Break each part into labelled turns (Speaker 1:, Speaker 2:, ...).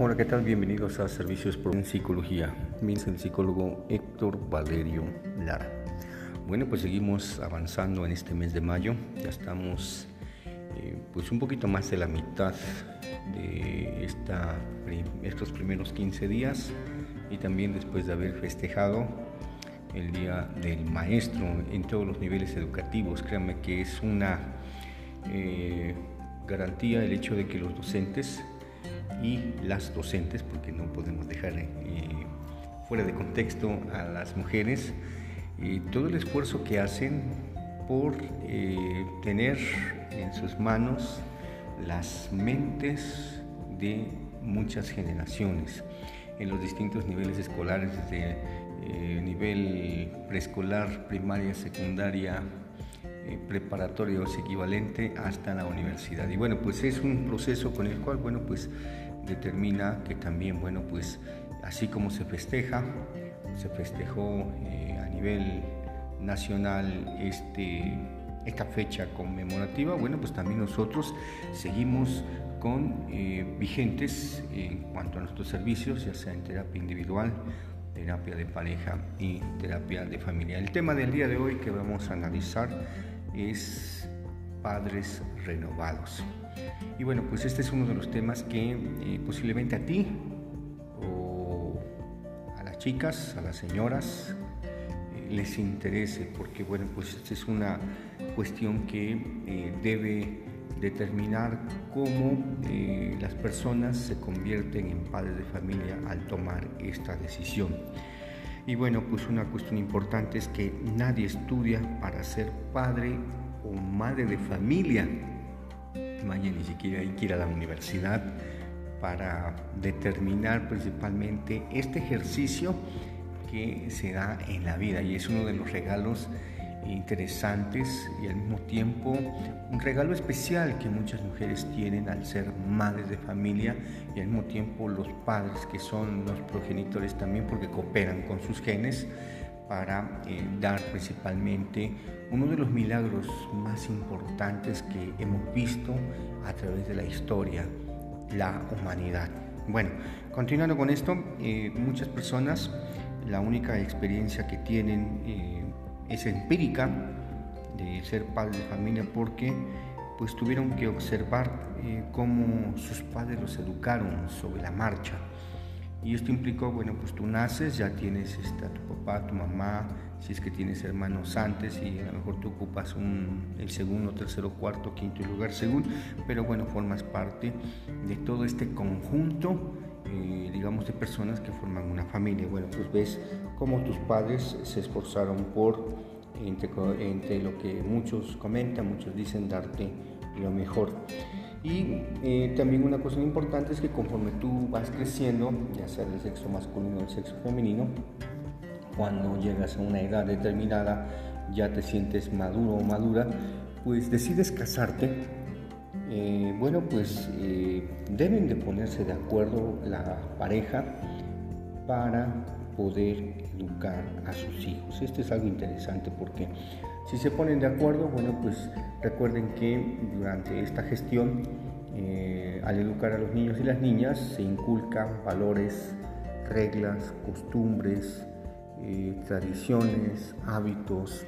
Speaker 1: Hola, ¿qué tal? Bienvenidos a Servicios por Psicología. Mi es el psicólogo Héctor Valerio Lara. Bueno, pues seguimos avanzando en este mes de mayo. Ya estamos eh, pues un poquito más de la mitad de esta, estos primeros 15 días y también después de haber festejado el Día del Maestro en todos los niveles educativos. Créanme que es una eh, garantía el hecho de que los docentes y las docentes, porque no podemos dejar eh, fuera de contexto a las mujeres, y todo el esfuerzo que hacen por eh, tener en sus manos las mentes de muchas generaciones en los distintos niveles escolares, desde eh, nivel preescolar, primaria, secundaria, preparatoria o equivalente hasta la universidad. Y bueno, pues es un proceso con el cual, bueno, pues determina que también, bueno, pues así como se festeja, se festejó eh, a nivel nacional este, esta fecha conmemorativa, bueno, pues también nosotros seguimos con eh, vigentes en cuanto a nuestros servicios, ya sea en terapia individual, terapia de pareja y terapia de familia. El tema del día de hoy que vamos a analizar es padres renovados. Y bueno, pues este es uno de los temas que eh, posiblemente a ti o a las chicas, a las señoras, eh, les interese, porque bueno, pues esta es una cuestión que eh, debe determinar cómo las personas se convierten en padres de familia al tomar esta decisión. Y bueno, pues una cuestión importante es que nadie estudia para ser padre o madre de familia Maya ni siquiera hay que ir a la universidad para determinar principalmente este ejercicio que se da en la vida. Y es uno de los regalos interesantes y al mismo tiempo un regalo especial que muchas mujeres tienen al ser madres de familia y al mismo tiempo los padres que son los progenitores también porque cooperan con sus genes para eh, dar principalmente uno de los milagros más importantes que hemos visto a través de la historia, la humanidad. Bueno, continuando con esto, eh, muchas personas la única experiencia que tienen eh, es empírica de ser padres de familia porque pues tuvieron que observar cómo sus padres los educaron sobre la marcha y esto implicó, bueno, pues tú naces, ya tienes este, a tu papá, tu mamá, si es que tienes hermanos antes y a lo mejor tú ocupas un, el segundo, tercero, cuarto, quinto lugar según, pero bueno, formas parte de todo este conjunto, eh, digamos, de personas que forman una familia. Bueno, pues ves cómo tus padres se esforzaron por, entre, entre lo que muchos comentan, muchos dicen, darte lo mejor. Y eh, también una cosa importante es que conforme tú vas creciendo, ya sea del sexo masculino o del sexo femenino, cuando llegas a una edad determinada, ya te sientes maduro o madura, pues decides casarte. Eh, bueno, pues eh, deben de ponerse de acuerdo la pareja para poder educar a sus hijos. Esto es algo interesante porque si se ponen de acuerdo, bueno, pues recuerden que durante esta gestión, eh, al educar a los niños y las niñas, se inculcan valores, reglas, costumbres, eh, tradiciones, hábitos,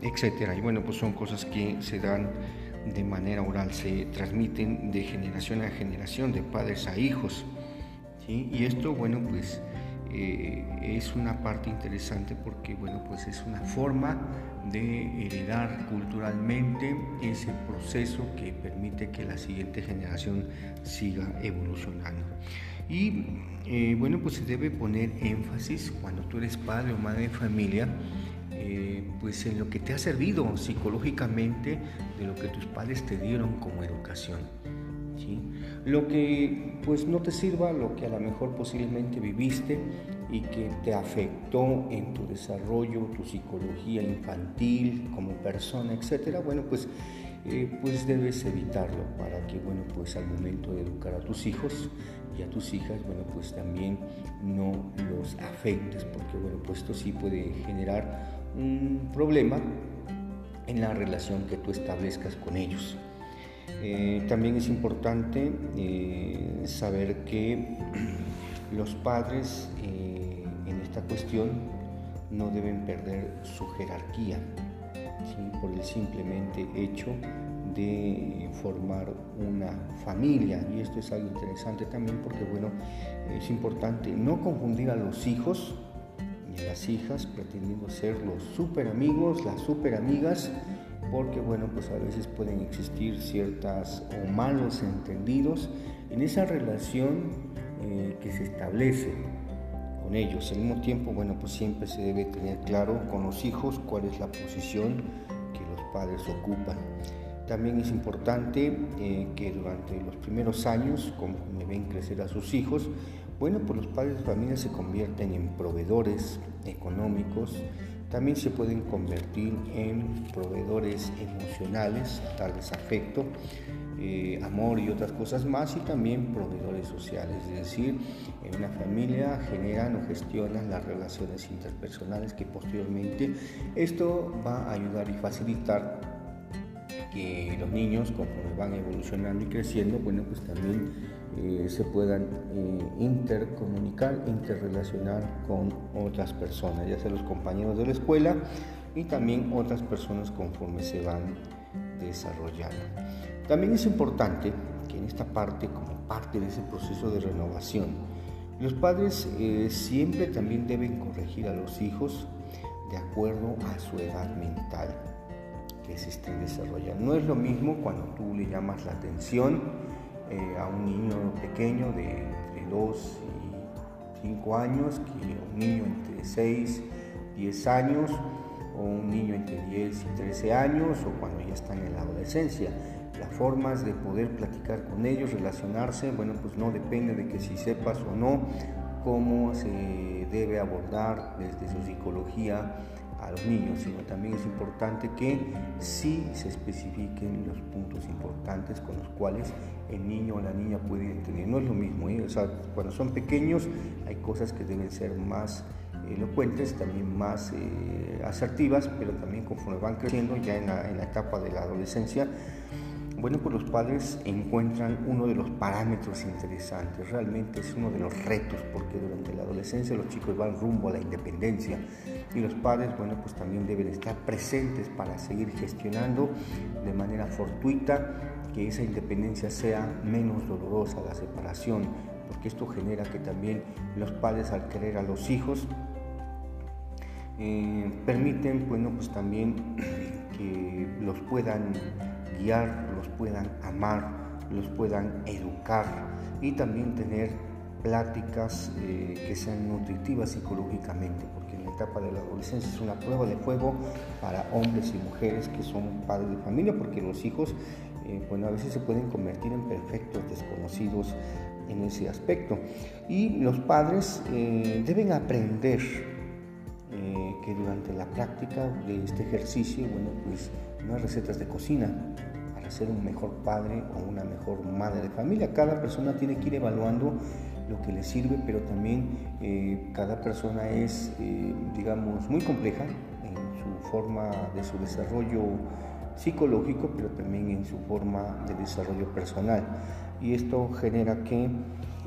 Speaker 1: etc. Y bueno, pues son cosas que se dan de manera oral, se transmiten de generación a generación, de padres a hijos. Y esto, bueno, pues eh, es una parte interesante porque bueno pues es una forma de heredar culturalmente ese proceso que permite que la siguiente generación siga evolucionando. Y eh, bueno pues se debe poner énfasis cuando tú eres padre o madre de familia eh, pues en lo que te ha servido psicológicamente de lo que tus padres te dieron como educación lo que pues no te sirva, lo que a lo mejor posiblemente viviste y que te afectó en tu desarrollo, tu psicología infantil como persona, etcétera, bueno, pues, eh, pues debes evitarlo para que, bueno, pues al momento de educar a tus hijos y a tus hijas, bueno, pues también no los afectes, porque, bueno, pues esto sí puede generar un problema en la relación que tú establezcas con ellos. Eh, también es importante eh, saber que los padres en esta cuestión no deben perder su jerarquía por el simplemente hecho de formar una familia. Y esto es algo interesante también porque bueno es importante no confundir a los hijos y a las hijas. Pretendiendo ser los super amigos las super amigas porque bueno pues a veces pueden existir ciertas o malos entendidos en esa relación eh, que se establece con ellos. Al mismo tiempo bueno pues siempre se debe tener claro con los hijos cuál es la posición que los padres ocupan. También es importante eh, que durante los primeros años, como me ven crecer a sus hijos, bueno, pues los padres de familia se convierten en proveedores económicos, también se pueden convertir en proveedores emocionales, vez afecto, eh, amor y otras cosas más, y también proveedores sociales, es decir, en una familia generan o gestionan las relaciones interpersonales que posteriormente esto va a ayudar y facilitar que los niños, conforme van evolucionando y creciendo, bueno, pues también eh, se puedan eh, intercomunicar, interrelacionar con otras personas, ya sea los compañeros de la escuela y también otras personas conforme se van desarrollando. También es importante que en esta parte, como parte de ese proceso de renovación, los padres eh, siempre también deben corregir a los hijos de acuerdo a su edad mental que se esté desarrollando. No es lo mismo cuando tú le llamas la atención eh, a un niño pequeño de entre 2 y 5 años que un niño entre 6 y 10 años o un niño entre 10 y 13 años o cuando ya están en la adolescencia. Las formas de poder platicar con ellos, relacionarse, bueno, pues no depende de que si sepas o no cómo se debe abordar desde su psicología a los niños, sino también es importante que sí se especifiquen los puntos importantes con los cuales el niño o la niña puede entender. No es lo mismo, ¿eh? o sea, cuando son pequeños hay cosas que deben ser más elocuentes, también más eh, asertivas, pero también conforme van creciendo ya en la, en la etapa de la adolescencia, bueno, pues los padres encuentran uno de los parámetros interesantes, realmente es uno de los retos, porque durante la adolescencia los chicos van rumbo a la independencia y los padres, bueno, pues también deben estar presentes para seguir gestionando de manera fortuita que esa independencia sea menos dolorosa, la separación, porque esto genera que también los padres al querer a los hijos eh, permiten, bueno, pues también que los puedan guiar, los puedan amar, los puedan educar y también tener pláticas eh, que sean nutritivas psicológicamente, porque en la etapa de la adolescencia es una prueba de fuego para hombres y mujeres que son padres de familia, porque los hijos, eh, bueno, a veces se pueden convertir en perfectos desconocidos en ese aspecto. Y los padres eh, deben aprender que durante la práctica de este ejercicio, bueno, pues no hay recetas de cocina ser un mejor padre o una mejor madre de familia. Cada persona tiene que ir evaluando lo que le sirve, pero también eh, cada persona es, eh, digamos, muy compleja en su forma de su desarrollo psicológico, pero también en su forma de desarrollo personal. Y esto genera que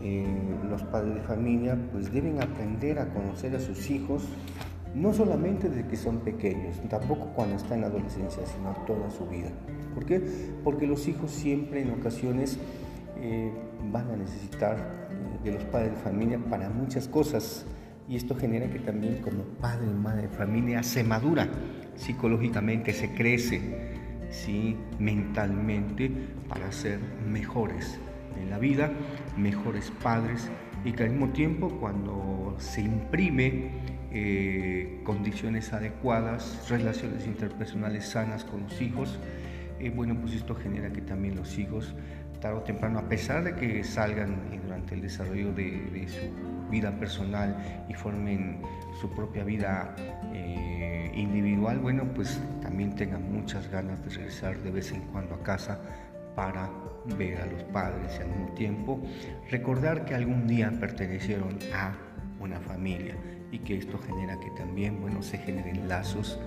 Speaker 1: eh, los padres de familia pues deben aprender a conocer a sus hijos no solamente desde que son pequeños, tampoco cuando están en la adolescencia, sino toda su vida. ¿Por qué? Porque los hijos siempre en ocasiones eh, van a necesitar eh, de los padres de familia para muchas cosas y esto genera que también como padre y madre de familia se madura psicológicamente, se crece ¿sí? mentalmente para ser mejores en la vida, mejores padres y que al mismo tiempo cuando se imprime eh, condiciones adecuadas, relaciones interpersonales sanas con los hijos, eh, bueno, pues esto genera que también los hijos, tarde o temprano, a pesar de que salgan eh, durante el desarrollo de, su vida personal y formen su propia vida individual, bueno, pues también tengan muchas ganas de regresar de vez en cuando a casa para ver a los padres y al mismo tiempo recordar que algún día pertenecieron a una familia y que esto genera que también bueno, se generen lazos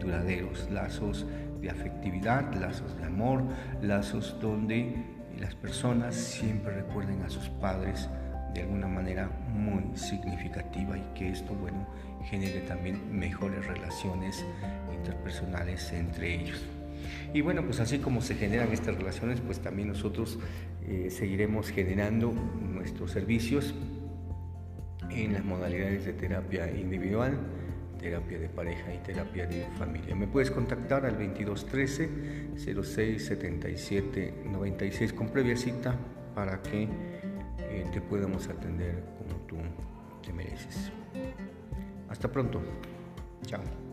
Speaker 1: duraderos, lazos de afectividad, lazos de amor, lazos donde las personas siempre recuerden a sus padres de alguna manera muy significativa y que esto, bueno, genere también mejores relaciones interpersonales entre ellos. Y bueno, pues así como se generan estas relaciones, pues también nosotros eh, seguiremos generando nuestros servicios en las modalidades de terapia individual, terapia de pareja y terapia de familia. Me puedes contactar al 2213 06 77 96 con previa cita para que eh, te podamos atender como tú te mereces. Hasta pronto. Chao.